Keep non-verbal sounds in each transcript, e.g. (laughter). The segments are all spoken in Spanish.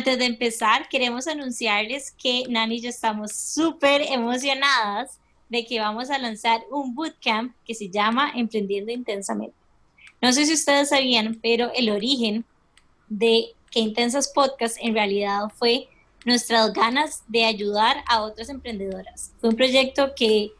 Antes de empezar, queremos anunciarles que Nani y yo estamos súper emocionadas de que vamos a lanzar un bootcamp que se llama Emprendiendo Intensamente. No sé si ustedes sabían, pero el origen de que Intensas Podcast en realidad fue nuestras ganas de ayudar a otras emprendedoras. Fue un proyecto que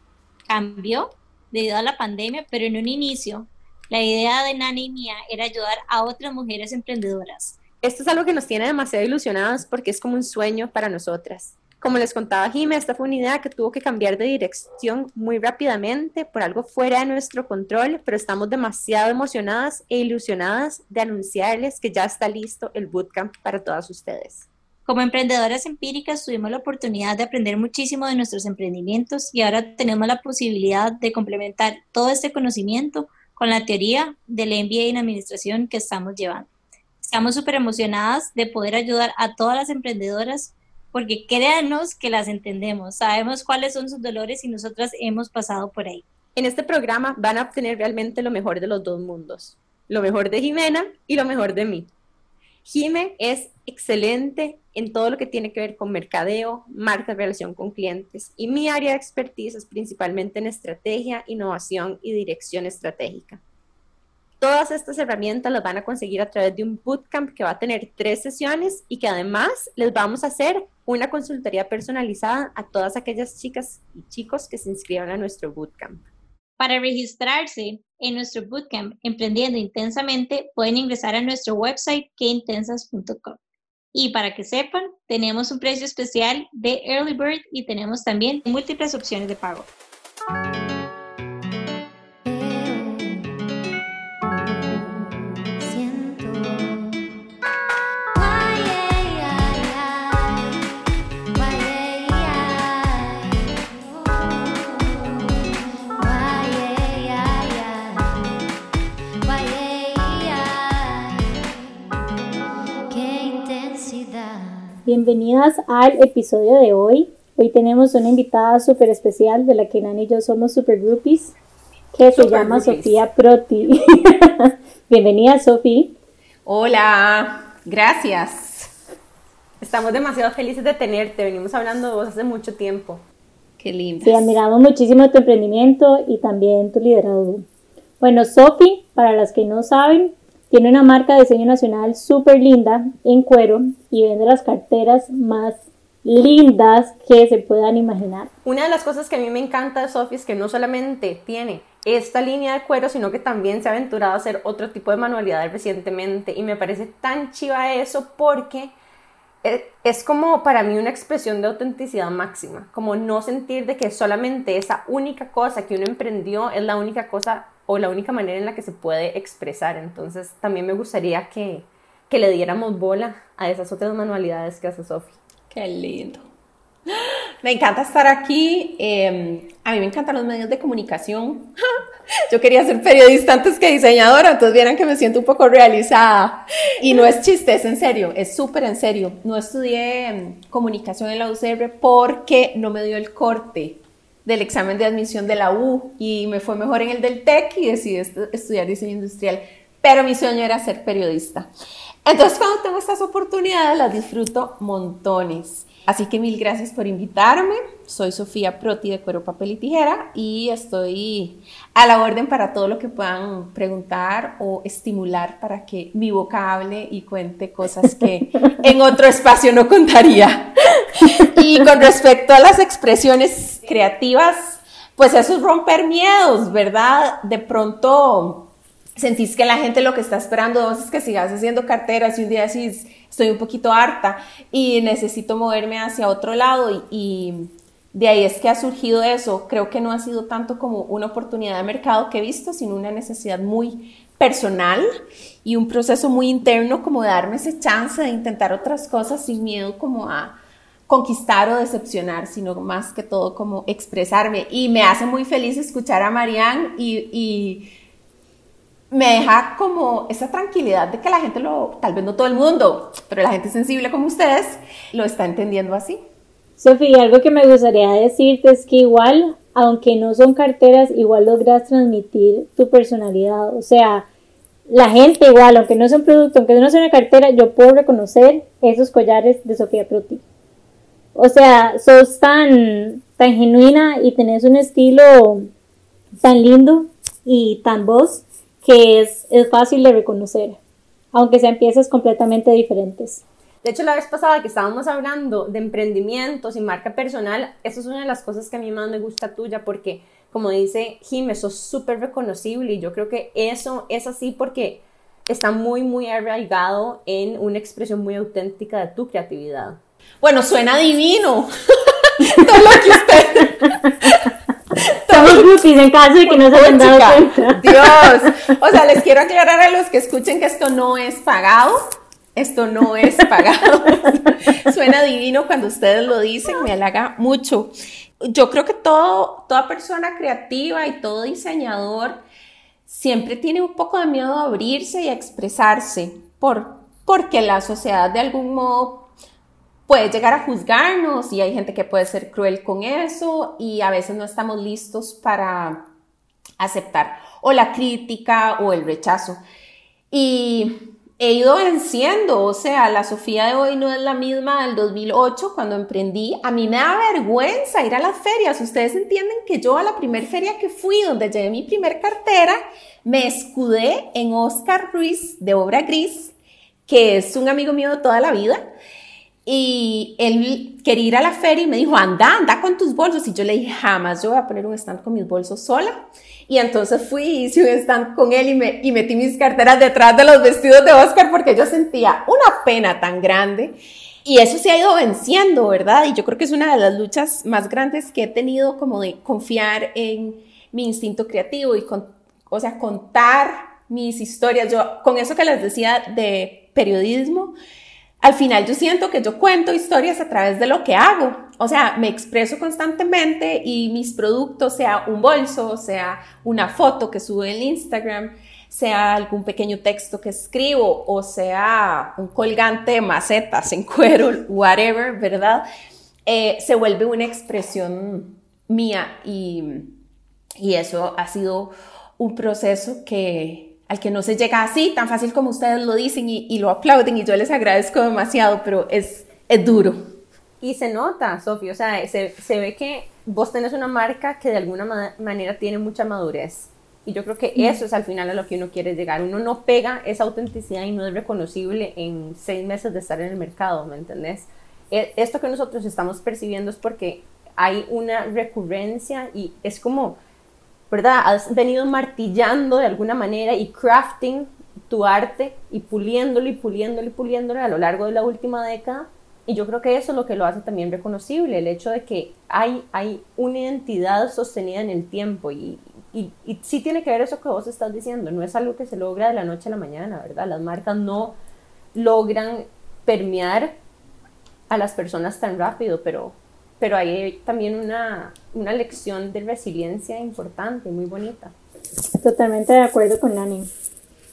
cambió debido a la pandemia, pero en un inicio la idea de Nani y mía era ayudar a otras mujeres emprendedoras. Esto es algo que nos tiene demasiado ilusionadas porque es como un sueño para nosotras. Como les contaba Jimé, esta fue una idea que tuvo que cambiar de dirección muy rápidamente por algo fuera de nuestro control, pero estamos demasiado emocionadas e ilusionadas de anunciarles que ya está listo el bootcamp para todas ustedes. Como emprendedoras empíricas tuvimos la oportunidad de aprender muchísimo de nuestros emprendimientos y ahora tenemos la posibilidad de complementar todo este conocimiento con la teoría del MBA en administración que estamos llevando. Estamos súper emocionadas de poder ayudar a todas las emprendedoras porque créanos que las entendemos, sabemos cuáles son sus dolores y nosotras hemos pasado por ahí. En este programa van a obtener realmente lo mejor de los dos mundos, lo mejor de Jimena y lo mejor de mí. Jime es excelente en todo lo que tiene que ver con mercadeo, marca, relación con clientes y mi área de expertise es principalmente en estrategia, innovación y dirección estratégica. Todas estas herramientas las van a conseguir a través de un bootcamp que va a tener tres sesiones y que además les vamos a hacer una consultoría personalizada a todas aquellas chicas y chicos que se inscriban a nuestro bootcamp. Para registrarse en nuestro bootcamp Emprendiendo Intensamente, pueden ingresar a nuestro website queintensas.com. Y para que sepan, tenemos un precio especial de Early Bird y tenemos también múltiples opciones de pago. Bienvenidas al episodio de hoy. Hoy tenemos una invitada súper especial de la que Nani y yo somos super groupies, que se llama Sofía Proti. (laughs) Bienvenida, Sofía. Hola, gracias. Estamos demasiado felices de tenerte. Venimos hablando de vos hace mucho tiempo. Qué lindo. Sí, admiramos muchísimo tu emprendimiento y también tu liderazgo. Bueno, Sofi, para las que no saben, tiene una marca de diseño nacional súper linda en cuero y vende las carteras más lindas que se puedan imaginar. Una de las cosas que a mí me encanta de Sophie es que no solamente tiene esta línea de cuero, sino que también se ha aventurado a hacer otro tipo de manualidades recientemente y me parece tan chiva eso porque es como para mí una expresión de autenticidad máxima, como no sentir de que solamente esa única cosa que uno emprendió es la única cosa o la única manera en la que se puede expresar. Entonces también me gustaría que, que le diéramos bola a esas otras manualidades que hace Sofi. Qué lindo. Me encanta estar aquí. Em, a mí me encantan los medios de comunicación. (laughs) Yo quería ser periodista antes que diseñadora, entonces vieran que me siento un poco realizada. Y no es chiste, es en serio, es súper en serio. No estudié em, comunicación en la UCR porque no me dio el corte del examen de admisión de la U y me fue mejor en el del TEC y decidí estudiar diseño industrial. Pero mi sueño era ser periodista. Entonces cuando tengo estas oportunidades las disfruto montones. Así que mil gracias por invitarme. Soy Sofía Proti de Cuero, Papel y Tijera y estoy a la orden para todo lo que puedan preguntar o estimular para que mi boca hable y cuente cosas que (laughs) en otro espacio no contaría. Y con respecto a las expresiones creativas, pues eso es romper miedos, ¿verdad? De pronto sentís que la gente lo que está esperando es que sigas haciendo carteras y un día decís, estoy un poquito harta y necesito moverme hacia otro lado y, de ahí es que ha surgido eso. Creo que no ha sido tanto como una oportunidad de mercado que he visto, sino una necesidad muy personal y un proceso muy interno como darme ese chance de intentar otras cosas sin miedo como a conquistar o decepcionar, sino más que todo como expresarme. Y me hace muy feliz escuchar a Marianne y me deja como esa tranquilidad de que la gente lo, tal vez no todo el mundo, pero la gente sensible como ustedes, lo está entendiendo así. Sofía, algo que me gustaría decirte es que igual, aunque no son carteras, igual logras transmitir tu personalidad. O sea, la gente igual, aunque no sea un producto, aunque no sea una cartera, yo puedo reconocer esos collares de Sofía Pruti. O sea, sos tan, tan genuina y tenés un estilo tan lindo y tan vos que es, es fácil de reconocer, aunque sean piezas completamente diferentes. De hecho, la vez pasada que estábamos hablando de emprendimientos y marca personal, eso es una de las cosas que a mí más me gusta tuya porque, como dice Jim, eso es súper reconocible y yo creo que eso es así porque está muy, muy arraigado en una expresión muy auténtica de tu creatividad. Bueno, suena divino. (laughs) Todo lo que usted... Somos groupies (laughs) en caso de que no se hayan dado cuenta. Dios. O sea, les quiero aclarar a los que escuchen que esto no es pagado. Esto no es pagado. (laughs) Suena divino cuando ustedes lo dicen, me halaga mucho. Yo creo que todo, toda persona creativa y todo diseñador siempre tiene un poco de miedo a abrirse y a expresarse, por, porque la sociedad de algún modo puede llegar a juzgarnos y hay gente que puede ser cruel con eso y a veces no estamos listos para aceptar o la crítica o el rechazo. Y he ido venciendo, o sea, la Sofía de hoy no es la misma del 2008 cuando emprendí. A mí me da vergüenza ir a las ferias. Ustedes entienden que yo a la primer feria que fui, donde llevé mi primer cartera, me escudé en Oscar Ruiz de Obra Gris, que es un amigo mío de toda la vida y él quería ir a la feria y me dijo, anda, anda con tus bolsos. Y yo le dije, jamás yo voy a poner un stand con mis bolsos sola. Y entonces fui hice un stand con él y, me, y metí mis carteras detrás de los vestidos de Oscar porque yo sentía una pena tan grande. Y eso se ha ido venciendo, ¿verdad? Y yo creo que es una de las luchas más grandes que he tenido como de confiar en mi instinto creativo y, con, o sea, contar mis historias. Yo, con eso que les decía de periodismo, al final yo siento que yo cuento historias a través de lo que hago. O sea, me expreso constantemente y mis productos, sea un bolso, sea una foto que subo en Instagram, sea algún pequeño texto que escribo o sea un colgante de macetas en cuero, whatever, ¿verdad? Eh, se vuelve una expresión mía y, y eso ha sido un proceso que, al que no se llega así, tan fácil como ustedes lo dicen y, lo aplauden y yo les agradezco demasiado, pero es, es duro. Y se nota, Sofía, o sea, se, se, ve que vos tenés una marca que de alguna manera tiene mucha madurez. Y yo creo que eso es al final a lo que uno quiere llegar. Uno no pega esa autenticidad y no es reconocible en seis meses de estar en el mercado, ¿me entendés? E, esto que nosotros estamos percibiendo es porque hay una recurrencia y es como ¿verdad? Has venido martillando de alguna manera y crafting tu arte y puliéndolo y puliéndolo y puliéndolo a lo largo de la última década. Y yo creo que eso es lo que lo hace también reconocible, el hecho de que hay, hay una identidad sostenida en el tiempo y, y, y, sí tiene que ver eso que vos estás diciendo, no es algo que se logra de la noche a la mañana, ¿verdad? Las marcas no logran permear a las personas tan rápido, pero, pero hay también una, una lección de resiliencia importante, muy bonita. Totalmente de acuerdo con Nani.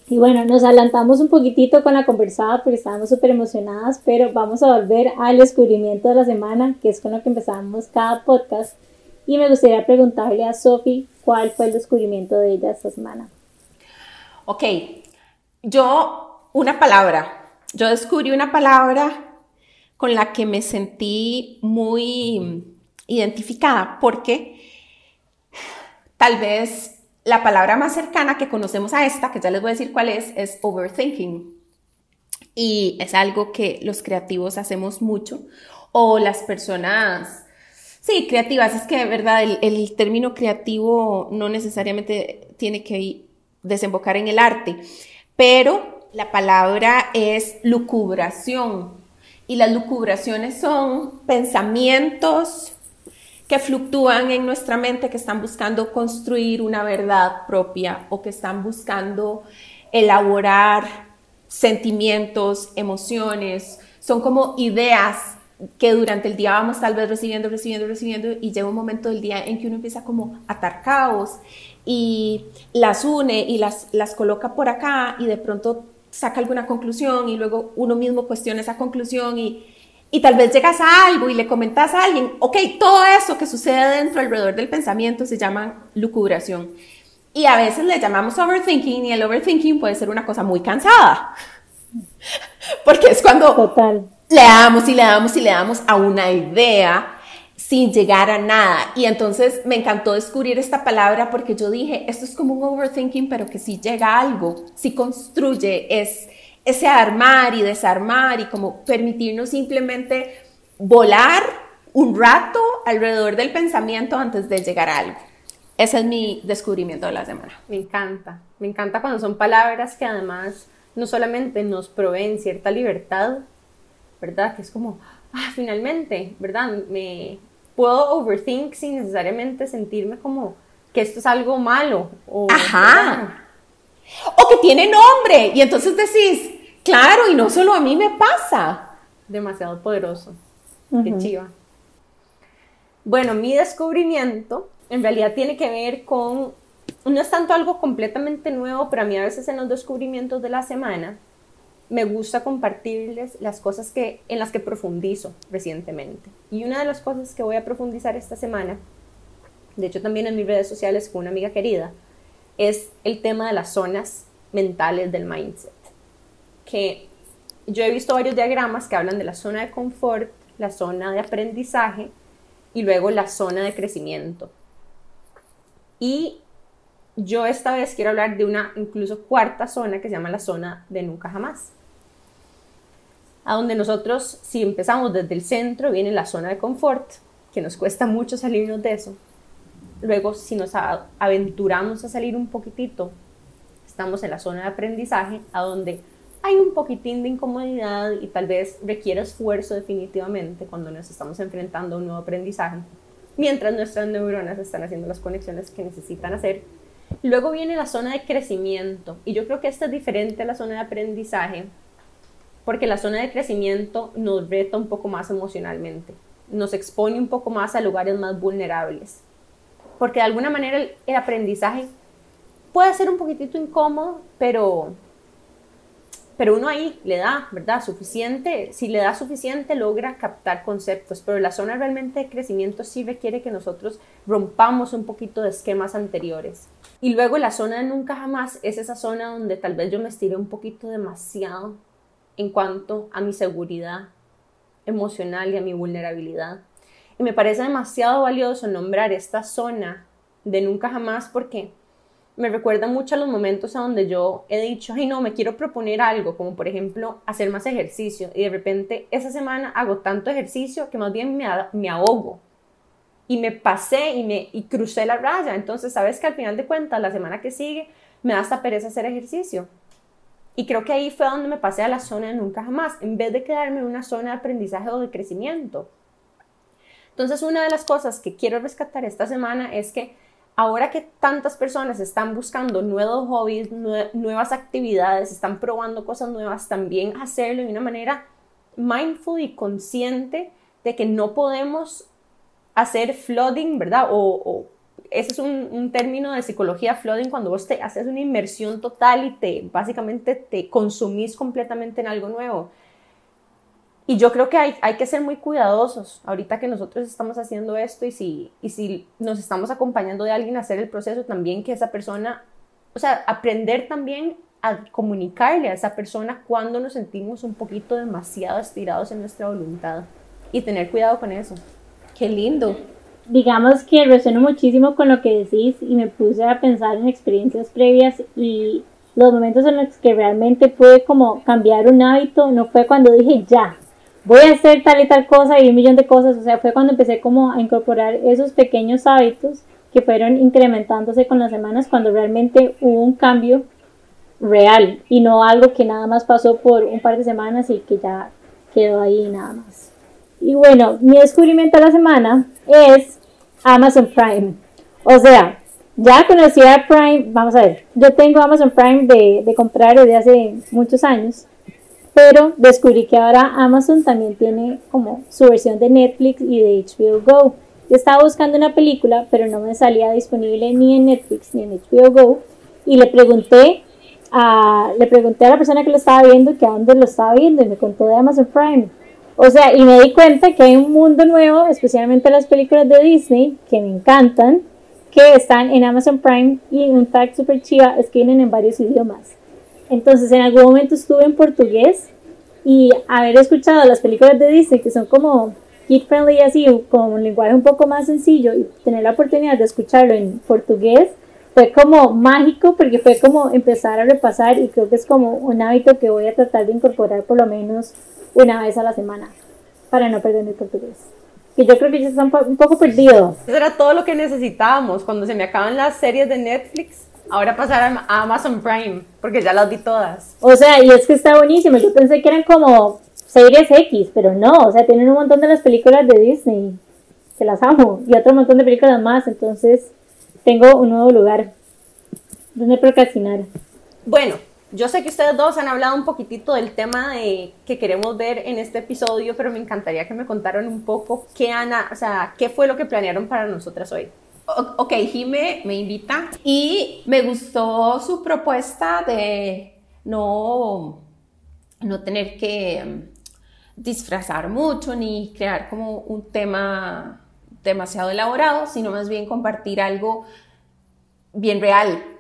Y bueno, nos adelantamos un poquitito con la conversada porque estábamos súper emocionadas, pero vamos a volver al descubrimiento de la semana, que es con lo que empezamos cada podcast. Y me gustaría preguntarle a Sofi cuál fue el descubrimiento de ella esta semana. Ok, yo, una palabra. Yo descubrí una palabra con la que me sentí muy identificada porque tal vez la palabra más cercana que conocemos a esta, que ya les voy a decir cuál es, es overthinking. Y es algo que los creativos hacemos mucho o las personas, sí, creativas, es que, ¿verdad? El, el término creativo no necesariamente tiene que desembocar en el arte, pero la palabra es lucubración y las lucubraciones son pensamientos que fluctúan en nuestra mente, que están buscando construir una verdad propia o que están buscando elaborar sentimientos, emociones. Son como ideas que durante el día vamos tal vez recibiendo, recibiendo, recibiendo y llega un momento del día en que uno empieza como a atar caos y las une y las, las coloca por acá y de pronto saca alguna conclusión y luego uno mismo cuestiona esa conclusión y, y tal vez llegas a algo y le comentas a alguien, ok, todo eso que sucede dentro alrededor del pensamiento se llama lucubración. Y a veces le llamamos overthinking y el overthinking puede ser una cosa muy cansada. (laughs) Porque es cuando Total. le damos y le damos y le damos a una idea sin llegar a nada. Y entonces me encantó descubrir esta palabra porque yo dije, esto es como un overthinking, pero que si llega a algo, si construye, es ese armar y desarmar y como permitirnos simplemente volar un rato alrededor del pensamiento antes de llegar a algo. Ese es mi descubrimiento de la semana. Me encanta, me encanta cuando son palabras que además no solamente nos proveen cierta libertad, ¿verdad? Que es como, ah, finalmente, ¿verdad? Me puedo overthink sin necesariamente sentirme como que esto es algo malo. O, Ajá. O que tiene nombre y entonces decís, claro, y no solo a mí me pasa. Demasiado poderoso. Qué chiva. Bueno, mi descubrimiento en realidad tiene que ver con, no es tanto algo completamente nuevo, pero a mí a veces en los descubrimientos de la semana me gusta compartirles las cosas que, en las que profundizo recientemente. Y una de las cosas que voy a profundizar esta semana, de hecho también en mis redes sociales con una amiga querida, es el tema de las zonas mentales del mindset. Que yo he visto varios diagramas que hablan de la zona de confort, la zona de aprendizaje y luego la zona de crecimiento. Y yo esta vez quiero hablar de una incluso cuarta zona que se llama la zona de nunca jamás. A donde nosotros, si empezamos desde el centro, viene la zona de confort, que nos cuesta mucho salirnos de eso. Luego, si nos aventuramos a salir un poquitito, estamos en la zona de aprendizaje, a donde hay un poquitín de incomodidad y tal vez requiere esfuerzo definitivamente cuando nos estamos enfrentando a un nuevo aprendizaje, mientras nuestras neuronas están haciendo las conexiones que necesitan hacer. Luego viene la zona de crecimiento y yo creo que esta es diferente a la zona de aprendizaje porque la zona de crecimiento nos reta un poco más emocionalmente, nos expone un poco más a lugares más vulnerables, porque de alguna manera el, aprendizaje puede ser un poquitito incómodo, pero pero uno ahí le da, ¿verdad? Suficiente, si le da suficiente logra captar conceptos, pero la zona realmente de crecimiento sí requiere que nosotros rompamos un poquito de esquemas anteriores. Y luego la zona de nunca jamás es esa zona donde tal vez yo me estiré un poquito demasiado en cuanto a mi seguridad emocional y a mi vulnerabilidad. Y me parece demasiado valioso nombrar esta zona de nunca jamás porque me recuerda mucho a los momentos a donde yo he dicho, ay no, me quiero proponer algo, como por ejemplo hacer más ejercicio, y de repente esa semana hago tanto ejercicio que más bien me, me ahogo. Y me pasé y, me, y crucé la raya. Entonces, sabes que al final de cuentas, la semana que sigue, me da hasta pereza hacer ejercicio. Y creo que ahí fue donde me pasé a la zona de nunca jamás, en vez de quedarme en una zona de aprendizaje o de crecimiento. Entonces, una de las cosas que quiero rescatar esta semana es que ahora que tantas personas están buscando nuevos hobbies, nuevas actividades, están probando cosas nuevas, también hacerlo de una manera mindful y consciente de que no podemos hacer flooding, ¿verdad? O, ese es un, un, término de psicología flooding cuando vos te haces una inmersión total y te básicamente te consumís completamente en algo nuevo. Y yo creo que hay, hay, que ser muy cuidadosos ahorita que nosotros estamos haciendo esto y si, y si nos estamos acompañando de alguien a hacer el proceso, también que esa persona, o sea, aprender también a comunicarle a esa persona cuando nos sentimos un poquito demasiado estirados en nuestra voluntad y tener cuidado con eso. Qué lindo. Digamos que resueno muchísimo con lo que decís y me puse a pensar en experiencias previas y los momentos en los que realmente pude como cambiar un hábito no fue cuando dije ya, voy a hacer tal y tal cosa y un millón de cosas. O sea, fue cuando empecé como a incorporar esos pequeños hábitos que fueron incrementándose con las semanas cuando realmente hubo un cambio real y no algo que nada más pasó por un par de semanas y que ya quedó ahí nada más. Y bueno, mi descubrimiento de la semana es Amazon Prime. O sea, ya conocía Prime, vamos a ver, yo tengo Amazon Prime de, comprar desde hace muchos años pero descubrí que ahora Amazon también tiene como su versión de Netflix y de HBO Go. Yo estaba buscando una película, pero no me salía disponible ni en Netflix ni en HBO Go. Y le pregunté a, le pregunté a la persona que lo estaba viendo que a dónde lo estaba viendo y me contó de Amazon Prime. O sea, y me di cuenta que hay un mundo nuevo, especialmente las películas de Disney, que me encantan. que están en Amazon Prime y un fact super chiva es que vienen en varios idiomas. Entonces en algún momento estuve en portugués y haber escuchado las películas de Disney que son como kid friendly así, con un lenguaje un poco más sencillo y tener la oportunidad de escucharlo en portugués fue como mágico porque fue como empezar a repasar y creo que es como un hábito que voy a tratar de incorporar por lo menos una vez a la semana para no perder mi portugués. Y yo creo que ya está un poco perdido. Eso era todo lo que necesitábamos cuando se me acaban las series de Netflix. Ahora pasar a Amazon Prime, porque ya las vi todas. O sea, y es que está buenísimo. Yo pensé que eran como series X, pero no. O sea, tienen un montón de las películas de Disney. Se las amo. Y otro montón de películas más. Entonces, tengo un nuevo lugar donde procrastinar. Bueno, yo sé que ustedes dos han hablado un poquitito del tema de que queremos ver en este episodio, pero me encantaría que me contaran un poco qué, Ana, o sea, qué fue lo que planearon para nosotras hoy. Ok, Jime me invita y me gustó su propuesta de no, no tener que mm, disfrazar mucho ni crear como un tema demasiado elaborado, sino más bien compartir algo bien real.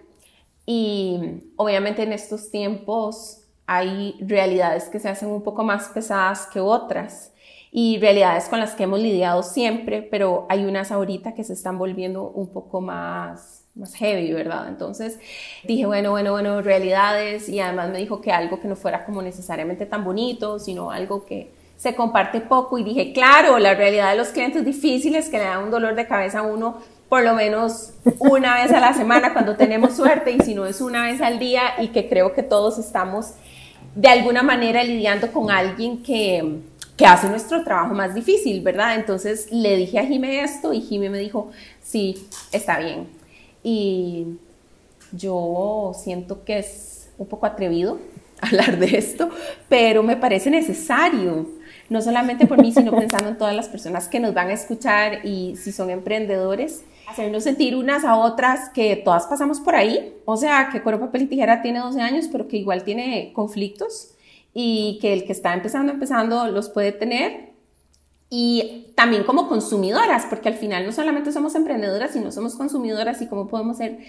Y obviamente en estos tiempos hay realidades que se hacen un poco más pesadas que otras y realidades con las que hemos lidiado siempre, pero hay unas ahorita que se están volviendo un poco más, más heavy, ¿verdad? Entonces dije, bueno, bueno, bueno, realidades y además me dijo que algo que no fuera como necesariamente tan bonito, sino algo que se comparte poco y dije, claro, la realidad de los clientes difíciles que le da un dolor de cabeza a uno por lo menos una vez a la semana cuando tenemos suerte y si no es una vez al día y que creo que todos estamos de alguna manera lidiando con alguien que, que hace nuestro trabajo más difícil, ¿verdad? Entonces le dije a Jime esto y Jime me dijo, sí, está bien. Y yo siento que es un poco atrevido (laughs) hablar de esto, pero me parece necesario no solamente por mí, sino pensando en todas las personas que nos van a escuchar y si son emprendedores, hacernos sentir unas a otras que todas pasamos por ahí, o sea, que Cuero, Papel y Tijera tiene 12 años, pero que igual tiene conflictos y que el que está empezando, empezando, los puede tener. Y también como consumidoras, porque al final no solamente somos emprendedoras, sino somos consumidoras y cómo podemos ser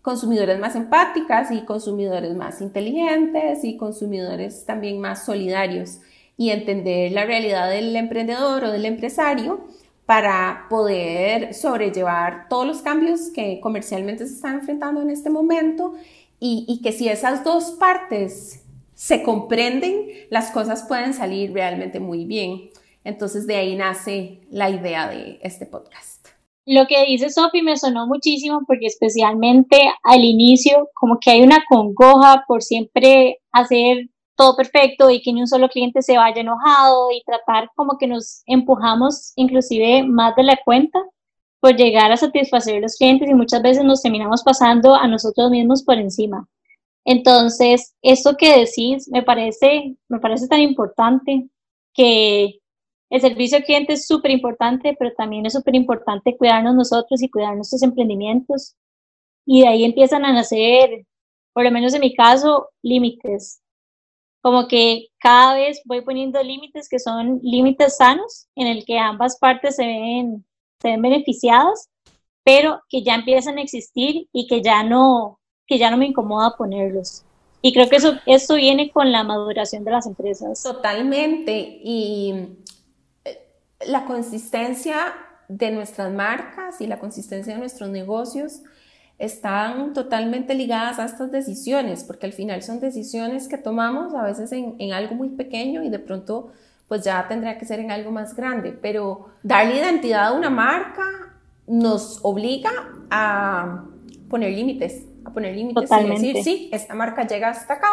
consumidores más empáticas y consumidores más inteligentes y consumidores también más solidarios y entender la realidad del emprendedor o del empresario para poder sobrellevar todos los cambios que comercialmente se están enfrentando en este momento y, que si esas dos partes se comprenden, las cosas pueden salir realmente muy bien. Entonces de ahí nace la idea de este podcast. Lo que dice Sophie me sonó muchísimo porque especialmente al inicio como que hay una congoja por siempre hacer todo perfecto y que ni un solo cliente se vaya enojado y tratar como que nos empujamos inclusive más de la cuenta por llegar a satisfacer a los clientes y muchas veces nos terminamos pasando a nosotros mismos por encima. Entonces, esto que decís me parece, me parece tan importante que el servicio al cliente es súper importante, pero también es súper importante cuidarnos nosotros y cuidar nuestros emprendimientos. Y de ahí empiezan a nacer, por lo menos en mi caso, límites como que cada vez voy poniendo límites que son límites sanos, en el que ambas partes se ven, se ven beneficiadas, pero que ya empiezan a existir y que ya no, que ya no me incomoda ponerlos. Y creo que eso, eso viene con la maduración de las empresas. Totalmente. Y eh, la consistencia de nuestras marcas y la consistencia de nuestros negocios están totalmente ligadas a estas decisiones, porque al final son decisiones que tomamos a veces en, algo muy pequeño y de pronto pues ya tendrá que ser en algo más grande, pero darle identidad a una marca nos obliga a poner límites, a poner límites y decir, sí, esta marca llega hasta acá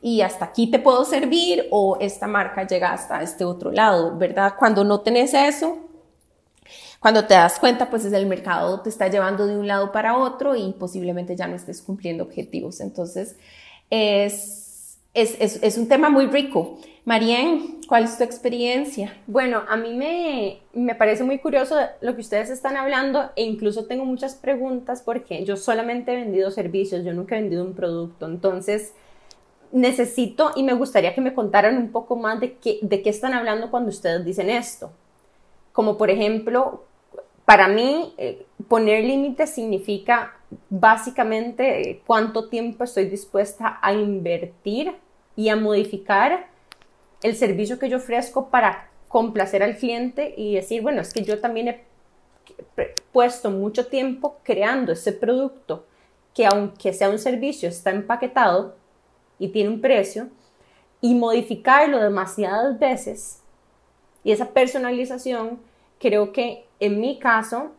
y hasta aquí te puedo servir o esta marca llega hasta este otro lado, ¿verdad? Cuando no tenés eso, cuando te das cuenta, pues es el mercado te está llevando de un lado para otro y posiblemente ya no estés cumpliendo objetivos. Entonces, es, es, es, un tema muy rico. Marien, ¿cuál es tu experiencia? Bueno, a mí me, me, parece muy curioso lo que ustedes están hablando e incluso tengo muchas preguntas porque yo solamente he vendido servicios, yo nunca he vendido un producto. Entonces, necesito y me gustaría que me contaran un poco más de qué, de qué están hablando cuando ustedes dicen esto. Como por ejemplo, para mí, eh, poner límites significa básicamente eh, cuánto tiempo estoy dispuesta a invertir y a modificar el servicio que yo ofrezco para complacer al cliente y decir, bueno, es que yo también he puesto mucho tiempo creando ese producto que aunque sea un servicio está empaquetado y tiene un precio y modificarlo demasiadas veces y esa personalización creo que en mi caso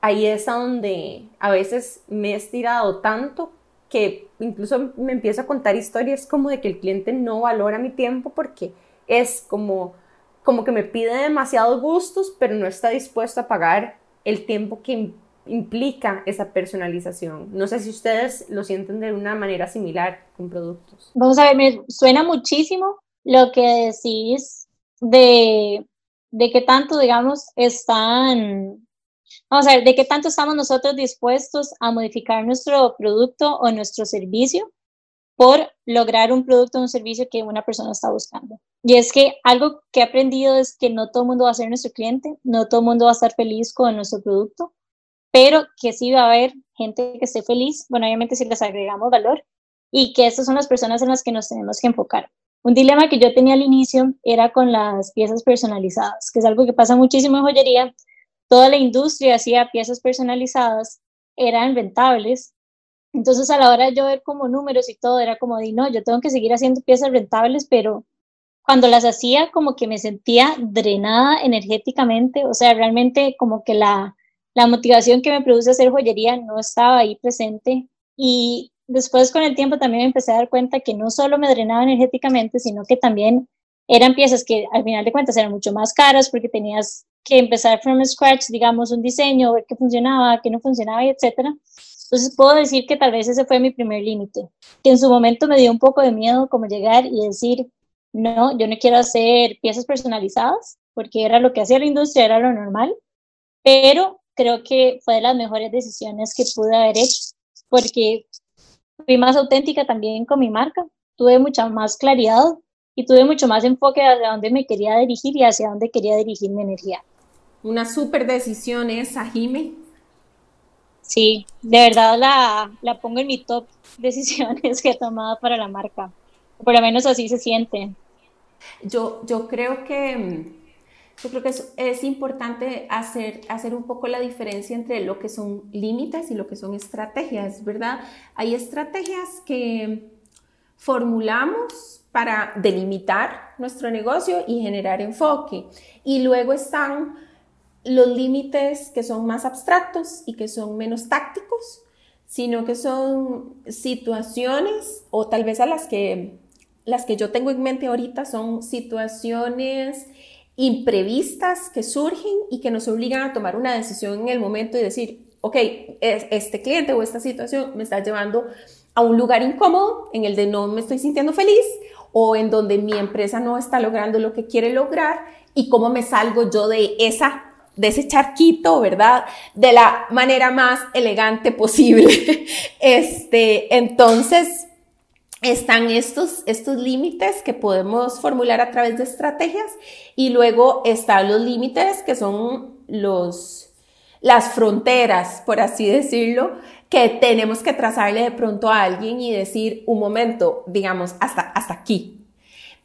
ahí es a donde a veces me he estirado tanto que incluso me empiezo a contar historias como de que el cliente no valora mi tiempo porque es como, como que me pide demasiados gustos, pero no está dispuesto a pagar el tiempo que implica esa personalización. No sé si ustedes lo sienten de una manera similar con productos. Vamos a ver, me suena muchísimo lo que decís de, de qué tanto, digamos, están Vamos a ver, ¿de qué tanto estamos nosotros dispuestos a modificar nuestro producto o nuestro servicio por lograr un producto o un servicio que una persona está buscando? Y es que algo que he aprendido es que no todo el mundo va a ser nuestro cliente, no todo el mundo va a estar feliz con nuestro producto, pero que sí va a haber gente que esté feliz, bueno, obviamente si les agregamos valor, y que estas son las personas en las que nos tenemos que enfocar. Un dilema que yo tenía al inicio era con las piezas personalizadas, que es algo que pasa muchísimo en joyería, toda la industria hacía piezas personalizadas, eran rentables. Entonces a la hora de yo ver como números y todo, era como de, no, yo tengo que seguir haciendo piezas rentables, pero cuando las hacía como que me sentía drenada energéticamente, o sea, realmente como que la, la motivación que me produce hacer joyería no estaba ahí presente. Y después con el tiempo también me empecé a dar cuenta que no solo me drenaba energéticamente, sino que también eran piezas que al final de cuentas eran mucho más caras porque tenías que empezar from scratch, digamos, un diseño, ver qué funcionaba, qué no funcionaba, etcétera. Entonces puedo decir que tal vez ese fue mi primer límite, que en su momento me dio un poco de miedo como llegar y decir, no, yo no quiero hacer piezas personalizadas, porque era lo que hacía la industria, era lo normal, pero creo que fue de las mejores decisiones que pude haber hecho, porque fui más auténtica también con mi marca, tuve mucha más claridad y tuve mucho más enfoque hacia dónde me quería dirigir y hacia dónde quería dirigir mi energía. Una súper decisión esa, Jime. Sí, de verdad la, la pongo en mi top (laughs) decisiones que he tomado para la marca. Por lo menos así se siente. Yo, yo creo que yo creo que es, importante hacer, hacer un poco la diferencia entre lo que son límites y lo que son estrategias, ¿verdad? Hay estrategias que formulamos para delimitar nuestro negocio y generar enfoque. Y luego están los límites que son más abstractos y que son menos tácticos, sino que son situaciones o tal vez a las que las que yo tengo en mente ahorita son situaciones imprevistas que surgen y que nos obligan a tomar una decisión en el momento y decir, ok, este cliente o esta situación me está llevando a un lugar incómodo en el de no me estoy sintiendo feliz o en donde mi empresa no está logrando lo que quiere lograr y cómo me salgo yo de esa de ese charquito, ¿verdad? De la manera más elegante posible. (laughs) Este, entonces, están estos, estos límites que podemos formular a través de estrategias y luego están los límites que son los, las fronteras, por así decirlo, que tenemos que trazarle de pronto a alguien y decir, un momento, digamos, hasta, hasta aquí.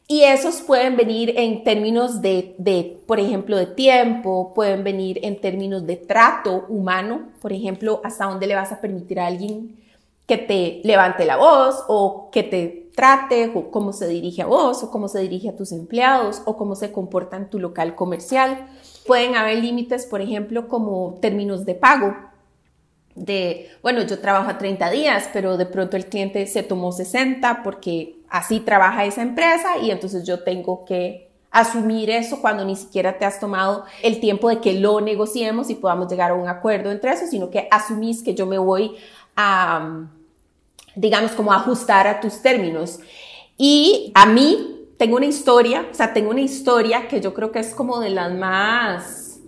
Y esos pueden venir en términos de, de, por ejemplo, de tiempo, pueden venir en términos de trato humano, por ejemplo, hasta dónde le vas a permitir a alguien que te levante la voz o que te trate, o cómo se dirige a vos, o cómo se dirige a tus empleados, o cómo se comporta en tu local comercial. Pueden haber límites, por ejemplo, como términos de pago de, bueno, yo trabajo a 30 días, pero de pronto el cliente se tomó 60 porque así trabaja esa empresa y entonces yo tengo que asumir eso cuando ni siquiera te has tomado el tiempo de que lo negociemos y podamos llegar a un acuerdo entre eso, sino que asumís que yo me voy a, digamos, como ajustar a tus términos. Y a mí tengo una historia, o sea, tengo una historia que yo creo que es como de las más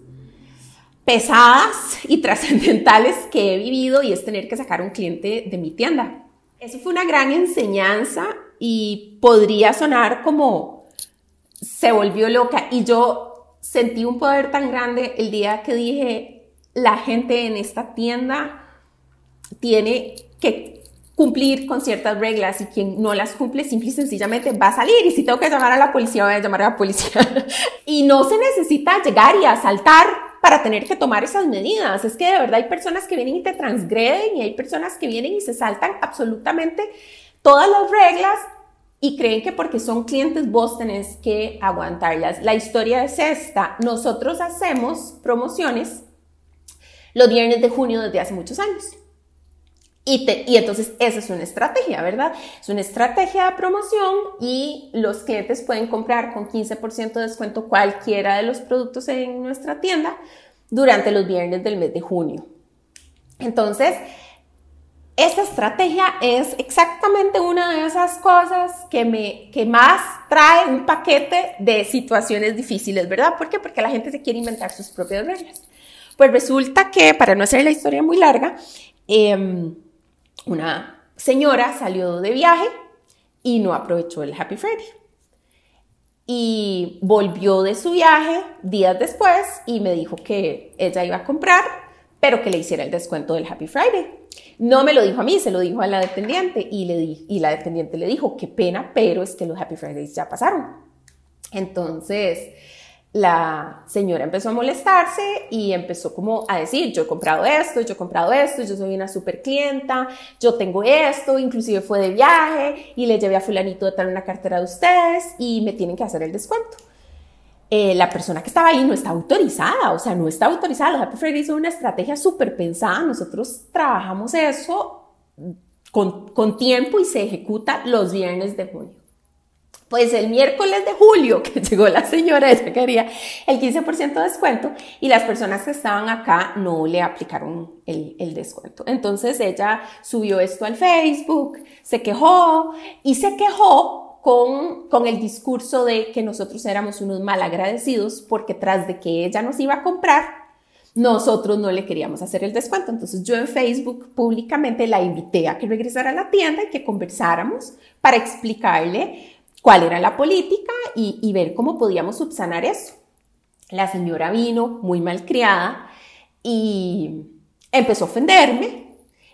pesadas y (laughs) trascendentales que he vivido y es tener que sacar un cliente de mi tienda. Eso fue una gran enseñanza y podría sonar como se volvió loca y yo sentí un poder tan grande el día que dije, la gente en esta tienda tiene que cumplir con ciertas reglas y quien no las cumple simple y sencillamente va a salir y si tengo que llamar a la policía voy a llamar a la policía (laughs) y no se necesita llegar y asaltar para tener que tomar esas medidas. Es que de verdad hay personas que vienen y te transgreden y hay personas que vienen y se saltan absolutamente todas las reglas y creen que porque son clientes vos tenés que aguantarlas. La historia es esta. Nosotros hacemos promociones los viernes de junio desde hace muchos años. Y, entonces esa es una estrategia, ¿verdad? Es una estrategia de promoción y los clientes pueden comprar con 15% de descuento cualquiera de los productos en nuestra tienda durante los viernes del mes de junio. Entonces, esta estrategia es exactamente una de esas cosas que, me, que más trae un paquete de situaciones difíciles, ¿verdad? ¿Por qué? Porque la gente se quiere inventar sus propias reglas. Pues resulta que, para no hacer la historia muy larga, eh, una señora salió de viaje y no aprovechó el Happy Friday. Y volvió de su viaje días después y me dijo que ella iba a comprar, pero que le hiciera el descuento del Happy Friday. No me lo dijo a mí, se lo dijo a la dependiente y, le y la dependiente le dijo, qué pena, pero es que los Happy Fridays ya pasaron. Entonces, la señora empezó a molestarse y empezó como a decir, yo he comprado esto, yo he comprado esto, yo soy una super clienta, yo tengo esto, inclusive fue de viaje y le llevé a fulanito de una cartera de ustedes y me tienen que hacer el descuento. Eh, la persona que estaba ahí no está autorizada, o sea, no está autorizada. Los Happy Friday son una estrategia súper pensada. Nosotros trabajamos eso con, con tiempo y se ejecuta los viernes de junio. Pues el miércoles de julio (laughs) que llegó la señora, ella quería el 15% de descuento y las personas que estaban acá no le aplicaron el, descuento. Entonces ella subió esto al Facebook, se quejó y se quejó con, con el discurso de que nosotros éramos unos malagradecidos porque tras de que ella nos iba a comprar, nosotros no le queríamos hacer el descuento. Entonces yo en Facebook públicamente la invité a que regresara a la tienda y que conversáramos para explicarle cuál era la política y, ver cómo podíamos subsanar eso. La señora vino muy malcriada y empezó a ofenderme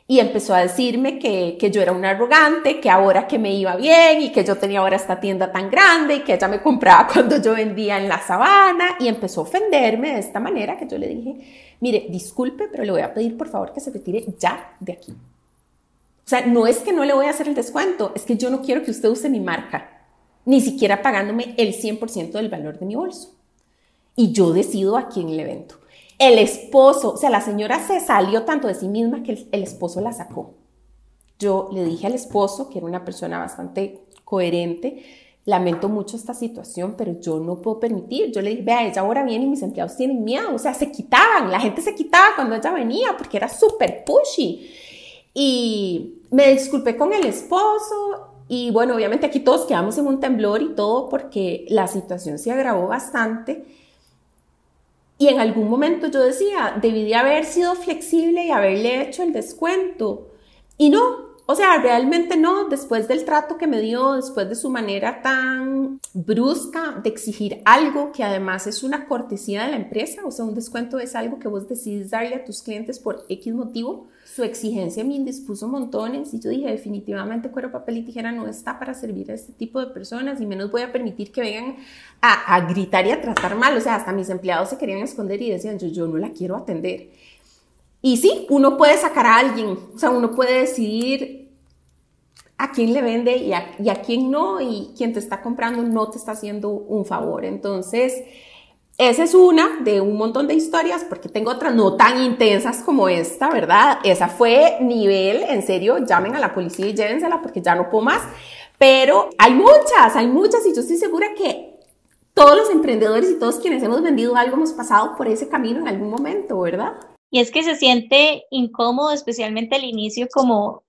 y empezó a decirme que, que, yo era una arrogante, que ahora que me iba bien y que yo tenía ahora esta tienda tan grande y que ella me compraba (laughs) cuando yo vendía en la sabana y empezó a ofenderme de esta manera que yo le dije, mire, disculpe, pero le voy a pedir por favor que se retire ya de aquí. O sea, no es que no le voy a hacer el descuento, es que yo no quiero que usted use mi marca ni siquiera pagándome el 100% del valor de mi bolso. Y yo decido a quién le vendo. El esposo, o sea, la señora se salió tanto de sí misma que el, esposo la sacó. Yo le dije al esposo, que era una persona bastante coherente, lamento mucho esta situación, pero yo no puedo permitir. Yo le dije, vea, ella ahora viene y mis empleados tienen miedo. O sea, se quitaban, la gente se quitaba cuando ella venía porque era súper pushy. Y me disculpé con el esposo y bueno, obviamente aquí todos quedamos en un temblor y todo porque la situación se agravó bastante. Y en algún momento yo decía, debí de haber sido flexible y haberle hecho el descuento. Y no, o sea, realmente no, después del trato que me dio, después de su manera tan brusca de exigir algo que además es una cortesía de la empresa, o sea, un descuento es algo que vos decides darle a tus clientes por X motivo, su exigencia me indispuso montones y yo dije definitivamente cuero, papel y tijera no está para servir a este tipo de personas y menos voy a permitir que vengan a, gritar y a tratar mal. O sea, hasta mis empleados se querían esconder y decían yo, yo no la quiero atender. Y sí, uno puede sacar a alguien, o sea, uno puede decidir a quién le vende y a, y a quién no y quien te está comprando no te está haciendo un favor. Entonces, esa es una de un montón de historias, porque tengo otras no tan intensas como esta, ¿verdad? Esa fue nivel, en serio, llamen a la policía y llévensela porque ya no puedo más. Pero hay muchas, hay muchas y yo estoy segura que todos los emprendedores y todos quienes hemos vendido algo hemos pasado por ese camino en algún momento, ¿verdad? Y es que se siente incómodo, especialmente al inicio, como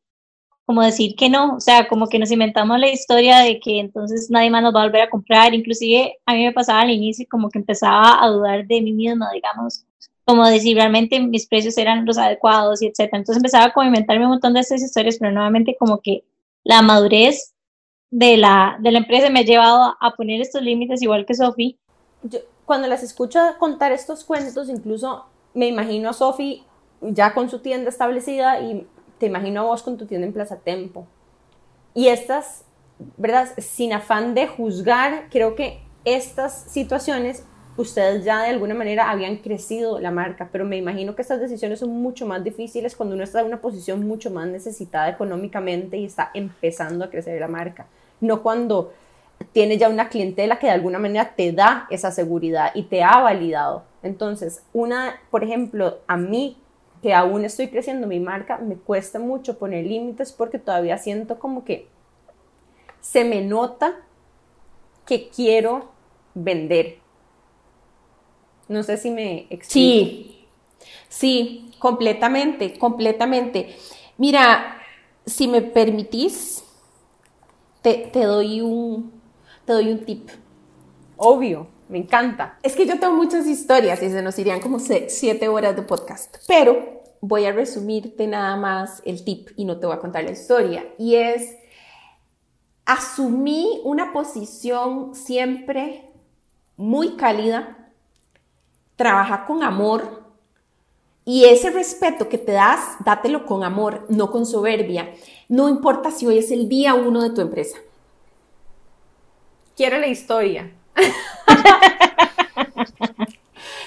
como decir que no, o sea, como que nos inventamos la historia de que entonces nadie más nos va a volver a comprar, inclusive a mí me pasaba al inicio como que empezaba a dudar de mí misma, digamos, como de si realmente mis precios eran los adecuados y etcétera. Entonces empezaba a inventarme un montón de estas historias, pero nuevamente como que la madurez de la, de la empresa me ha llevado a, poner estos límites igual que Sofi. Cuando las escucho contar estos cuentos, incluso me imagino a Sofi ya con su tienda establecida y te imagino a vos con tu tienda en Plaza Tempo. Y estas, ¿verdad? Sin afán de juzgar, creo que estas situaciones ustedes ya de alguna manera habían crecido la marca, pero me imagino que estas decisiones son mucho más difíciles cuando uno está en una posición mucho más necesitada económicamente y está empezando a crecer la marca, no cuando tiene ya una clientela que de alguna manera te da esa seguridad y te ha validado. Entonces, una, por ejemplo, a mí que aún estoy creciendo mi marca, me cuesta mucho poner límites porque todavía siento como que se me nota que quiero vender. No sé si me explico. Sí, sí, completamente, completamente. Mira, si me permitís, te, te doy un, te doy un tip. Obvio, me encanta. Es que yo tengo muchas historias y se nos irían como siete horas de podcast, pero voy a resumirte nada más el tip y no te voy a contar la historia. Y es, asumí una posición siempre muy cálida, trabaja con amor y ese respeto que te das, dátelo con amor, no con soberbia. No importa si hoy es el día uno de tu empresa quiero la historia.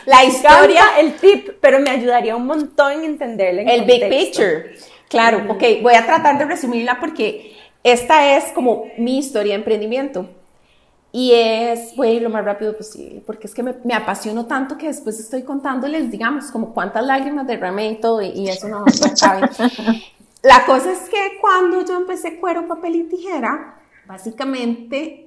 La historia, el tip, pero me ayudaría un montón en entenderle. el big picture. Claro, ok, voy a tratar de resumirla porque esta es como mi historia de emprendimiento. Y es, voy a ir lo más rápido posible, porque es que me, me apasiono tanto que después estoy contándoles, digamos, como cuántas lágrimas derramé y todo, y, eso no, no cabe. (laughs) La cosa es que cuando yo empecé cuero, papel y tijera, básicamente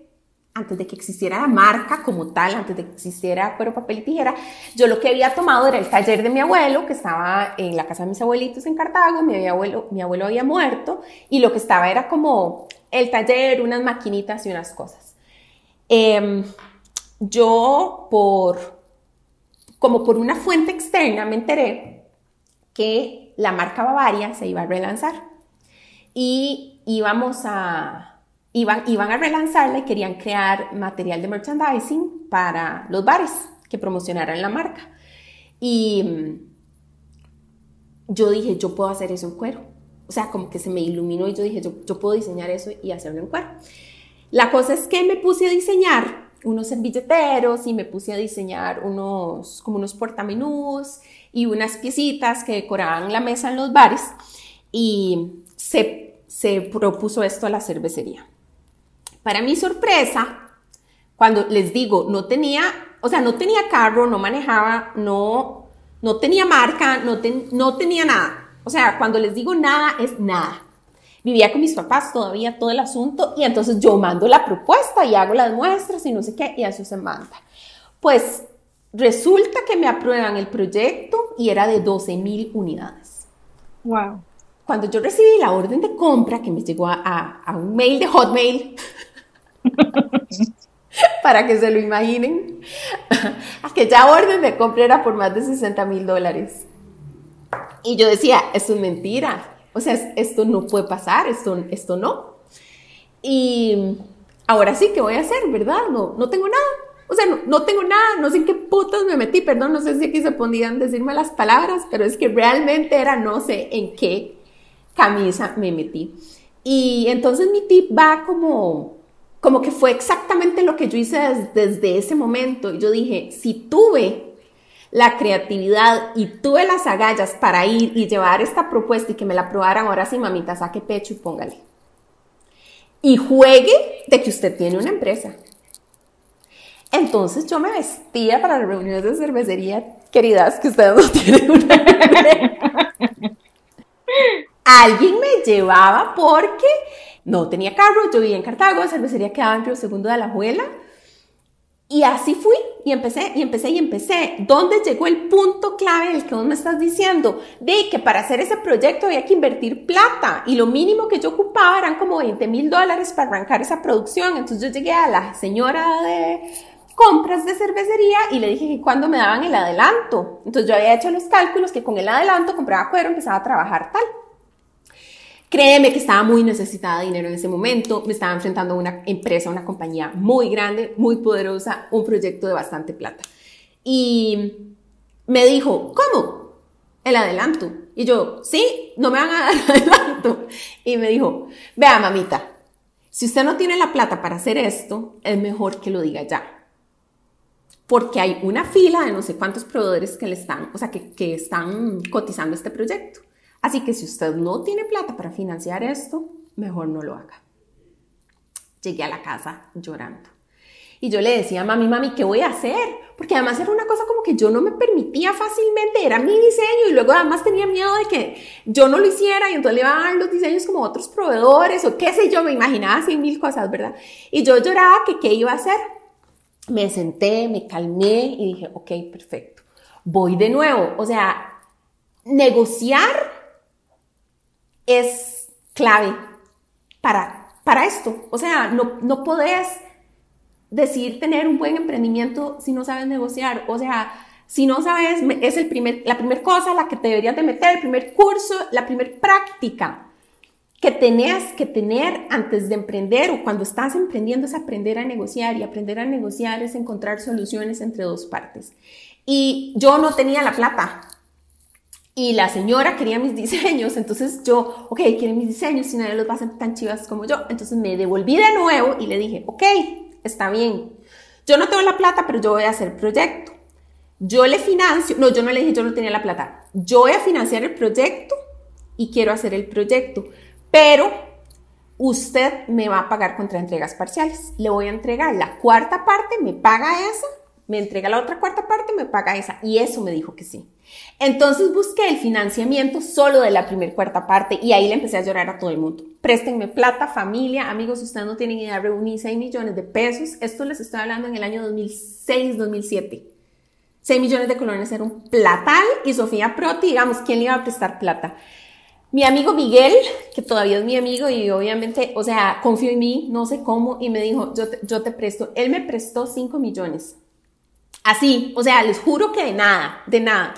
antes de que existiera la marca como tal, antes de que existiera cuero, papel y tijera, yo lo que había tomado era el taller de mi abuelo, que estaba en la casa de mis abuelitos en Cartago, mi abuelo, mi abuelo había muerto, y lo que estaba era como el taller, unas maquinitas y unas cosas. Em, yo, por, como por una fuente externa, me enteré que la marca Bavaria se iba a relanzar y íbamos a iban, iban a relanzarla y querían crear material de merchandising para los bares que promocionaran la marca. Y mm, yo dije, yo puedo hacer eso en cuero. O sea, como que se me iluminó y yo dije, yo, yo puedo diseñar eso y hacerlo en cuero. La cosa es que me puse a diseñar unos servilleteros y me puse a diseñar unos, como unos portamenús y unas piecitas que decoraban la mesa en los bares y se, se propuso esto a la cervecería. Para mi sorpresa, cuando les digo, no tenía, o sea, no tenía carro, no manejaba, no, no tenía marca, no, no tenía nada. O sea, cuando les digo nada, es nada. Vivía con mis papás todavía todo el asunto y entonces yo mando la propuesta y hago las muestras y no sé qué y eso se manda. Pues resulta que me aprueban el proyecto y era de 12 mil unidades. Wow. Cuando yo recibí la orden de compra que me llegó a, a un mail de Hotmail, (laughs) Para que se lo imaginen. (laughs) Aquella orden de compra era por más de 60 mil dólares. Y yo decía, esto es mentira. O sea, esto no puede pasar, esto, esto no. Y ahora sí, ¿qué voy a hacer? ¿Verdad? No, no tengo nada. O sea, no, tengo nada, no sé en qué putas me metí, perdón, no sé si aquí se podían decirme las palabras, pero es que realmente era no sé en qué camisa me metí. Y entonces mi tip va como como que fue exactamente lo que yo hice desde, ese momento. Yo dije, si tuve la creatividad y tuve las agallas para ir y llevar esta propuesta y que me la aprobaran, ahora sí, mamita, saque pecho y póngale. Y juegue de que usted tiene una empresa. Entonces yo me vestía para reuniones de cervecería, queridas, que ustedes no (laughs) tienen una empresa. Alguien me llevaba porque no tenía carro, yo vivía en Cartago, cervecería quedaba en Río Segundo de la Abuela. Y así fui, y empecé, y empecé, y empecé. ¿Dónde llegó el punto clave en el que vos me estás diciendo? De que para hacer ese proyecto había que invertir plata, y lo mínimo que yo ocupaba eran como 20 mil dólares para arrancar esa producción. Entonces yo llegué a la señora de compras de cervecería y le dije que cuando me daban el adelanto. Entonces yo había hecho los cálculos que con el adelanto compraba cuero, empezaba a trabajar tal. Créeme que estaba muy necesitada de dinero en ese momento, me estaba enfrentando a una empresa, una compañía muy grande, muy poderosa, un proyecto de bastante plata. Y me dijo, ¿cómo? El adelanto. Y yo, sí, no me van a dar (laughs) adelanto. Y me dijo, vea mamita, si usted no tiene la plata para hacer esto, es mejor que lo diga ya porque hay una fila de no sé cuántos proveedores que le están, o sea, que, que, están cotizando este proyecto. Así que si usted no tiene plata para financiar esto, mejor no lo haga. Llegué a la casa llorando. Y yo le decía, mami, mami, ¿qué voy a hacer? Porque además era una cosa como que yo no me permitía fácilmente, era mi diseño y luego además tenía miedo de que yo no lo hiciera y entonces le iban a dar los diseños como otros proveedores o qué sé yo, me imaginaba así mil cosas, ¿verdad? Y yo lloraba que qué iba a hacer me senté, me calmé y dije, ok, perfecto, voy de nuevo. O sea, negociar es clave para, para esto. O sea, no, no podés decir tener un buen emprendimiento si no sabes negociar. O sea, si no sabes, es el primer, la primera cosa la que te deberías de meter, el primer curso, la primera práctica que tenés que tener antes de emprender o cuando estás emprendiendo es aprender a negociar y aprender a negociar es encontrar soluciones entre dos partes. Y yo no tenía la plata y la señora quería mis diseños, entonces yo, ok, quieren mis diseños y nadie los va a hacer tan chivas como yo. Entonces me devolví de nuevo y le dije, ok, está bien. Yo no tengo la plata, pero yo voy a hacer proyecto. Yo le financio, no, yo no le dije, yo no tenía la plata. Yo voy a financiar el proyecto y quiero hacer el proyecto pero usted me va a pagar contra entregas parciales. Le voy a entregar la cuarta parte, me paga esa, me entrega la otra cuarta parte, me paga esa. Y eso me dijo que sí. Entonces busqué el financiamiento solo de la primera cuarta parte y ahí le empecé a llorar a todo el mundo. Préstenme plata, familia, amigos, ustedes no tienen idea, reuní 6 millones de pesos. Esto les estoy hablando en el año 2006, 2007. 6 millones de colones era un platal y Sofía Proti, digamos, ¿quién le iba a prestar plata? Mi amigo Miguel, que todavía es mi amigo y obviamente, o sea, confío en mí, no sé cómo, y me dijo, yo te, yo te presto. Él me prestó 5 millones. Así, o sea, les juro que de nada, de nada,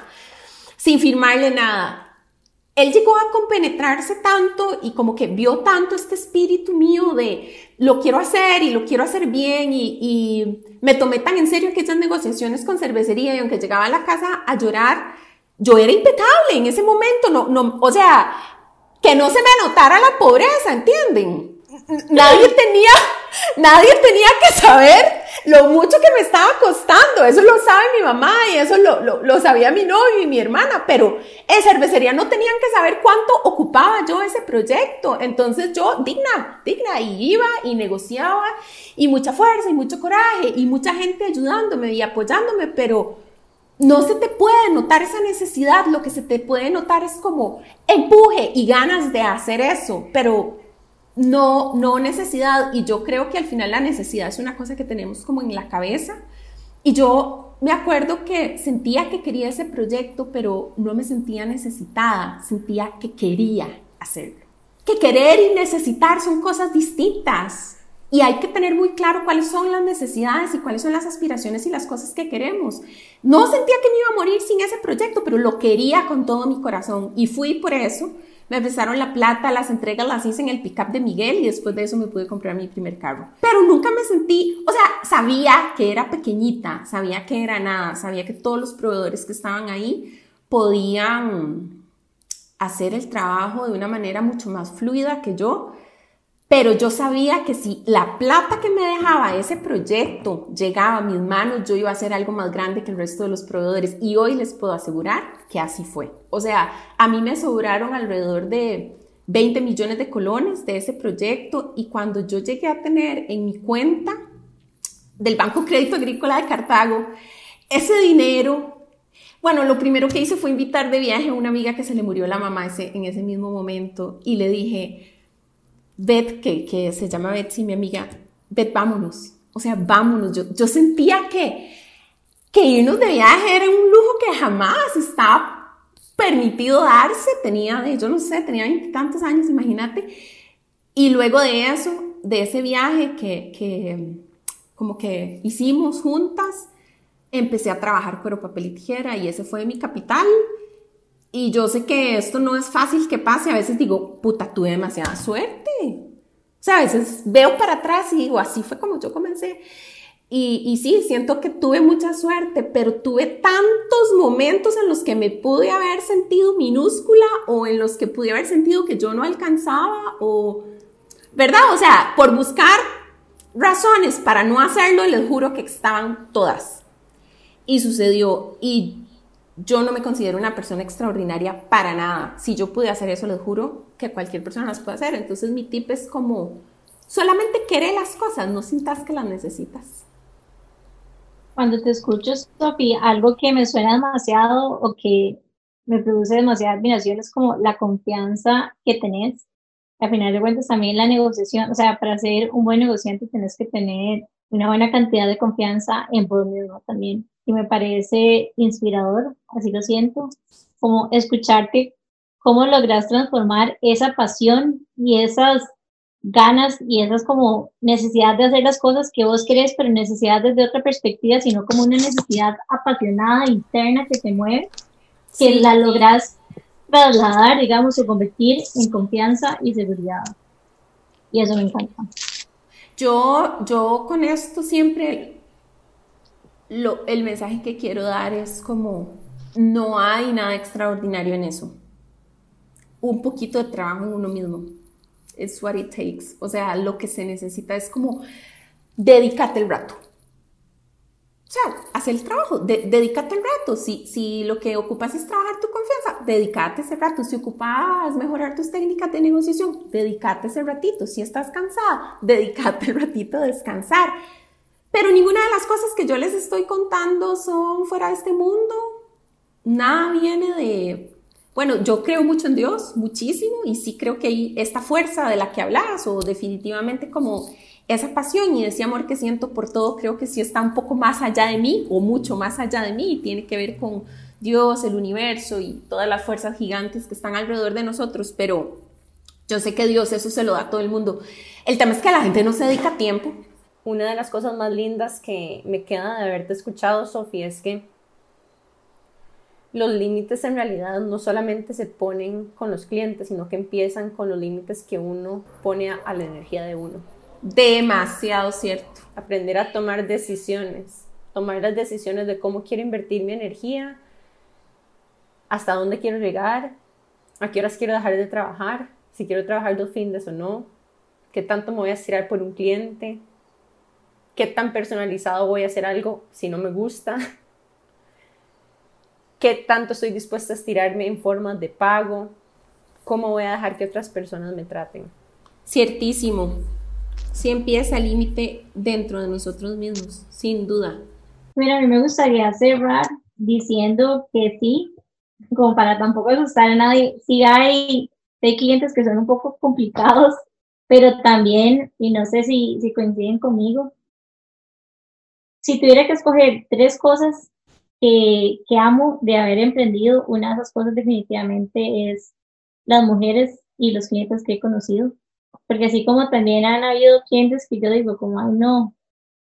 sin firmarle nada. Él llegó a compenetrarse tanto y como que vio tanto este espíritu mío de lo quiero hacer y lo quiero hacer bien y, y me tomé tan en serio aquellas negociaciones con cervecería y aunque llegaba a la casa a llorar, yo era impecable en ese momento, no, no, o sea, que no se me notara la pobreza, ¿entienden? Nadie tenía, nadie tenía que saber lo mucho que me estaba costando. Eso lo sabe mi mamá y eso lo, lo, lo sabía mi novio y mi hermana, pero en cervecería no tenían que saber cuánto ocupaba yo ese proyecto. Entonces yo, digna, digna, y iba y negociaba y mucha fuerza y mucho coraje y mucha gente ayudándome y apoyándome, pero no se te puede notar esa necesidad, lo que se te puede notar es como empuje y ganas de hacer eso, pero no, no necesidad. Y yo creo que al final la necesidad es una cosa que tenemos como en la cabeza. Y yo me acuerdo que sentía que quería ese proyecto, pero no me sentía necesitada, sentía que quería hacerlo. Que querer y necesitar son cosas distintas. Y hay que tener muy claro cuáles son las necesidades y cuáles son las aspiraciones y las cosas que queremos. No sentía que me iba a morir sin ese proyecto, pero lo quería con todo mi corazón y fui por eso. Me empezaron la plata, las entregas las hice en el pickup de Miguel y después de eso me pude comprar mi primer carro. Pero nunca me sentí, o sea, sabía que era pequeñita, sabía que era nada, sabía que todos los proveedores que estaban ahí podían hacer el trabajo de una manera mucho más fluida que yo pero yo sabía que si la plata que me dejaba ese proyecto llegaba a mis manos, yo iba a hacer algo más grande que el resto de los proveedores. Y hoy les puedo asegurar que así fue. O sea, a mí me sobraron alrededor de 20 millones de colones de ese proyecto y cuando yo llegué a tener en mi cuenta del Banco Crédito Agrícola de Cartago ese dinero, bueno, lo primero que hice fue invitar de viaje a una amiga que se le murió la mamá ese, en ese mismo momento y le dije, Beth, que, que se llama Betsy, mi amiga, Beth, vámonos. O sea, vámonos. Yo, yo sentía que, que irnos de viaje era un lujo que jamás estaba permitido darse. Tenía, yo no sé, tenía tantos años, imagínate. Y luego de eso, de ese viaje que, que como que hicimos juntas, empecé a trabajar cuero, papel y tijera y ese fue mi capital. Y yo sé que esto no es fácil que pase. A veces digo, puta, tuve demasiada suerte. O sea, a veces veo para atrás y digo, así fue como yo comencé. Y, y, sí, siento que tuve mucha suerte, pero tuve tantos momentos en los que me pude haber sentido minúscula o en los que pude haber sentido que yo no alcanzaba o, ¿verdad? O sea, por buscar razones para no hacerlo, les juro que estaban todas. Y sucedió. Y yo no me considero una persona extraordinaria para nada. Si yo pude hacer eso, les juro que cualquier persona las puede hacer. Entonces mi tip es como, solamente querer las cosas, no sintas que las necesitas. Cuando te escucho, Sofía, algo que me suena demasiado o que me produce demasiada admiración es como la confianza que tenés. Al final de cuentas, también la negociación, o sea, para ser un buen negociante tenés que tener una buena cantidad de confianza en vos mismo también. Y me parece inspirador, así lo siento, como escucharte cómo logras transformar esa pasión y esas ganas y esas como necesidad de hacer las cosas que vos querés, pero necesidad desde otra perspectiva, sino como una necesidad apasionada, interna que te mueve, que la logras trasladar, digamos, o convertir en confianza y seguridad. Y eso me encanta. Yo, yo con esto siempre, lo, el mensaje que quiero dar es como, no hay nada extraordinario en eso. Un poquito de trabajo en uno mismo es what it takes. O sea, lo que se necesita es como dedícate el rato. O sea, haz el trabajo, dedícate el rato. Si, si lo que ocupas es trabajar tu confianza, dedícate ese rato. Si ocupas mejorar tus técnicas de negociación, dedícate ese ratito. Si estás cansada, (laughs) dedícate el ratito a descansar. Pero ninguna de las cosas que yo les estoy contando son fuera de este mundo. Nada viene de bueno, yo creo mucho en Dios, muchísimo, y sí creo que hay esta fuerza de la que hablas, o definitivamente como esa pasión y ese amor que siento por todo, creo que sí está un poco más allá de mí, o mucho más allá de mí, y tiene que ver con Dios, el universo y todas las fuerzas gigantes que están alrededor de nosotros, pero yo sé que Dios eso se lo da a todo el mundo. El tema es que la gente no se dedica tiempo. Una de las cosas más lindas que me queda de haberte escuchado, Sofía, es que los límites en realidad no solamente se ponen con los clientes, sino que empiezan con los límites que uno pone a, la energía de uno. Demasiado cierto. Aprender a tomar decisiones, tomar las decisiones de cómo quiero invertir mi energía, hasta dónde quiero llegar, a qué horas quiero dejar de trabajar, si quiero trabajar dos fines o no, qué tanto me voy a estirar por un cliente, qué tan personalizado voy a hacer algo si no me gusta qué tanto estoy dispuesta a estirarme en forma de pago, cómo voy a dejar que otras personas me traten. Ciertísimo. Sí empieza el límite dentro de nosotros mismos, sin duda. Mira, a mí me gustaría cerrar diciendo que sí, como para tampoco asustar a nadie, sí hay, hay clientes que son un poco complicados, pero también, y no sé si, si coinciden conmigo, si tuviera que escoger tres cosas que, amo de haber emprendido, una de esas cosas definitivamente es las mujeres y los clientes que he conocido. Porque así como también han habido clientes que yo digo, como, ay, no,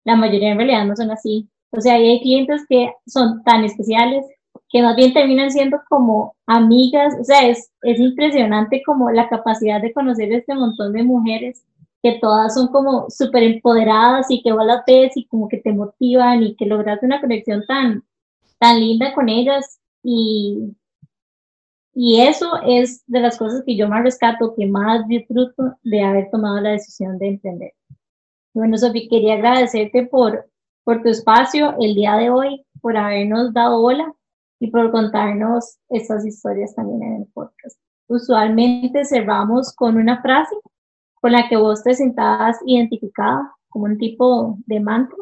la mayoría en realidad no son así. O sea, hay clientes que son tan especiales que más bien terminan siendo como amigas. O sea, es, es impresionante como la capacidad de conocer este montón de mujeres que todas son como súper empoderadas y que vos las ves y como que te motivan y que logras una conexión tan, tan linda con ellas y, y eso es de las cosas que yo más rescato, que más disfruto de haber tomado la decisión de emprender. Bueno, Sofía, quería agradecerte por, por tu espacio el día de hoy, por habernos dado hola y por contarnos estas historias también en el podcast. Usualmente cerramos con una frase con la que vos te sentabas identificada como un tipo de mantra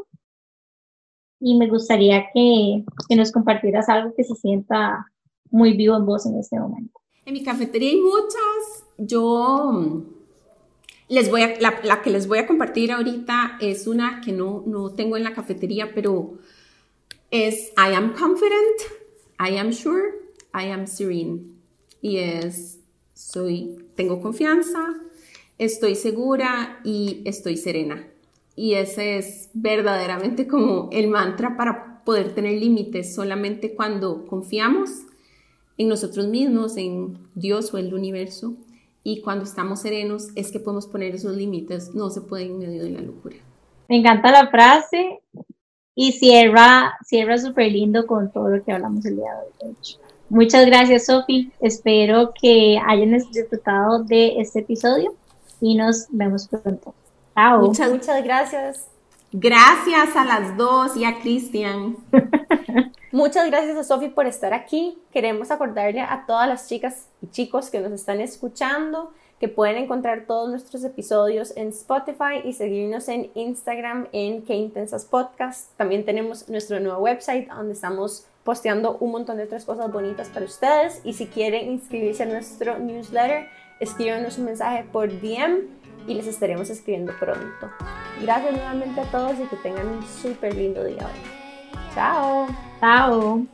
y me gustaría que, que, nos compartieras algo que se sienta muy vivo en vos en este momento. En mi cafetería hay muchas. Yo mm, les voy a, la, la, que les voy a compartir ahorita es una que no, no tengo en la cafetería, pero es I am confident, I am sure, I am serene. Y es, soy, tengo confianza, estoy segura y estoy serena. Y ese es verdaderamente como el mantra para poder tener límites, solamente cuando confiamos en nosotros mismos, en Dios o el universo, y cuando estamos serenos es que podemos poner esos límites, no se puede en medio de la locura. Me encanta la frase y cierra, cierra súper lindo con todo lo que hablamos el día de hoy. Muchas gracias, Sofi. Espero que hayan disfrutado de este episodio y nos vemos pronto. Chao. Muchas, muchas gracias. Gracias a las dos y a Cristian. (laughs) Muchas gracias a Sofi por estar aquí. Queremos acordarle a todas las chicas y chicos que nos están escuchando que pueden encontrar todos nuestros episodios en Spotify y seguirnos en Instagram en Que Intensas Podcast. También tenemos nuestro nuevo website donde estamos posteando un montón de otras cosas bonitas para ustedes. Y si quieren inscribirse a nuestro newsletter, escríbanos un mensaje por DM y les estaremos escribiendo pronto. Gracias nuevamente a todos y que tengan un súper lindo día hoy. Chao. Chao.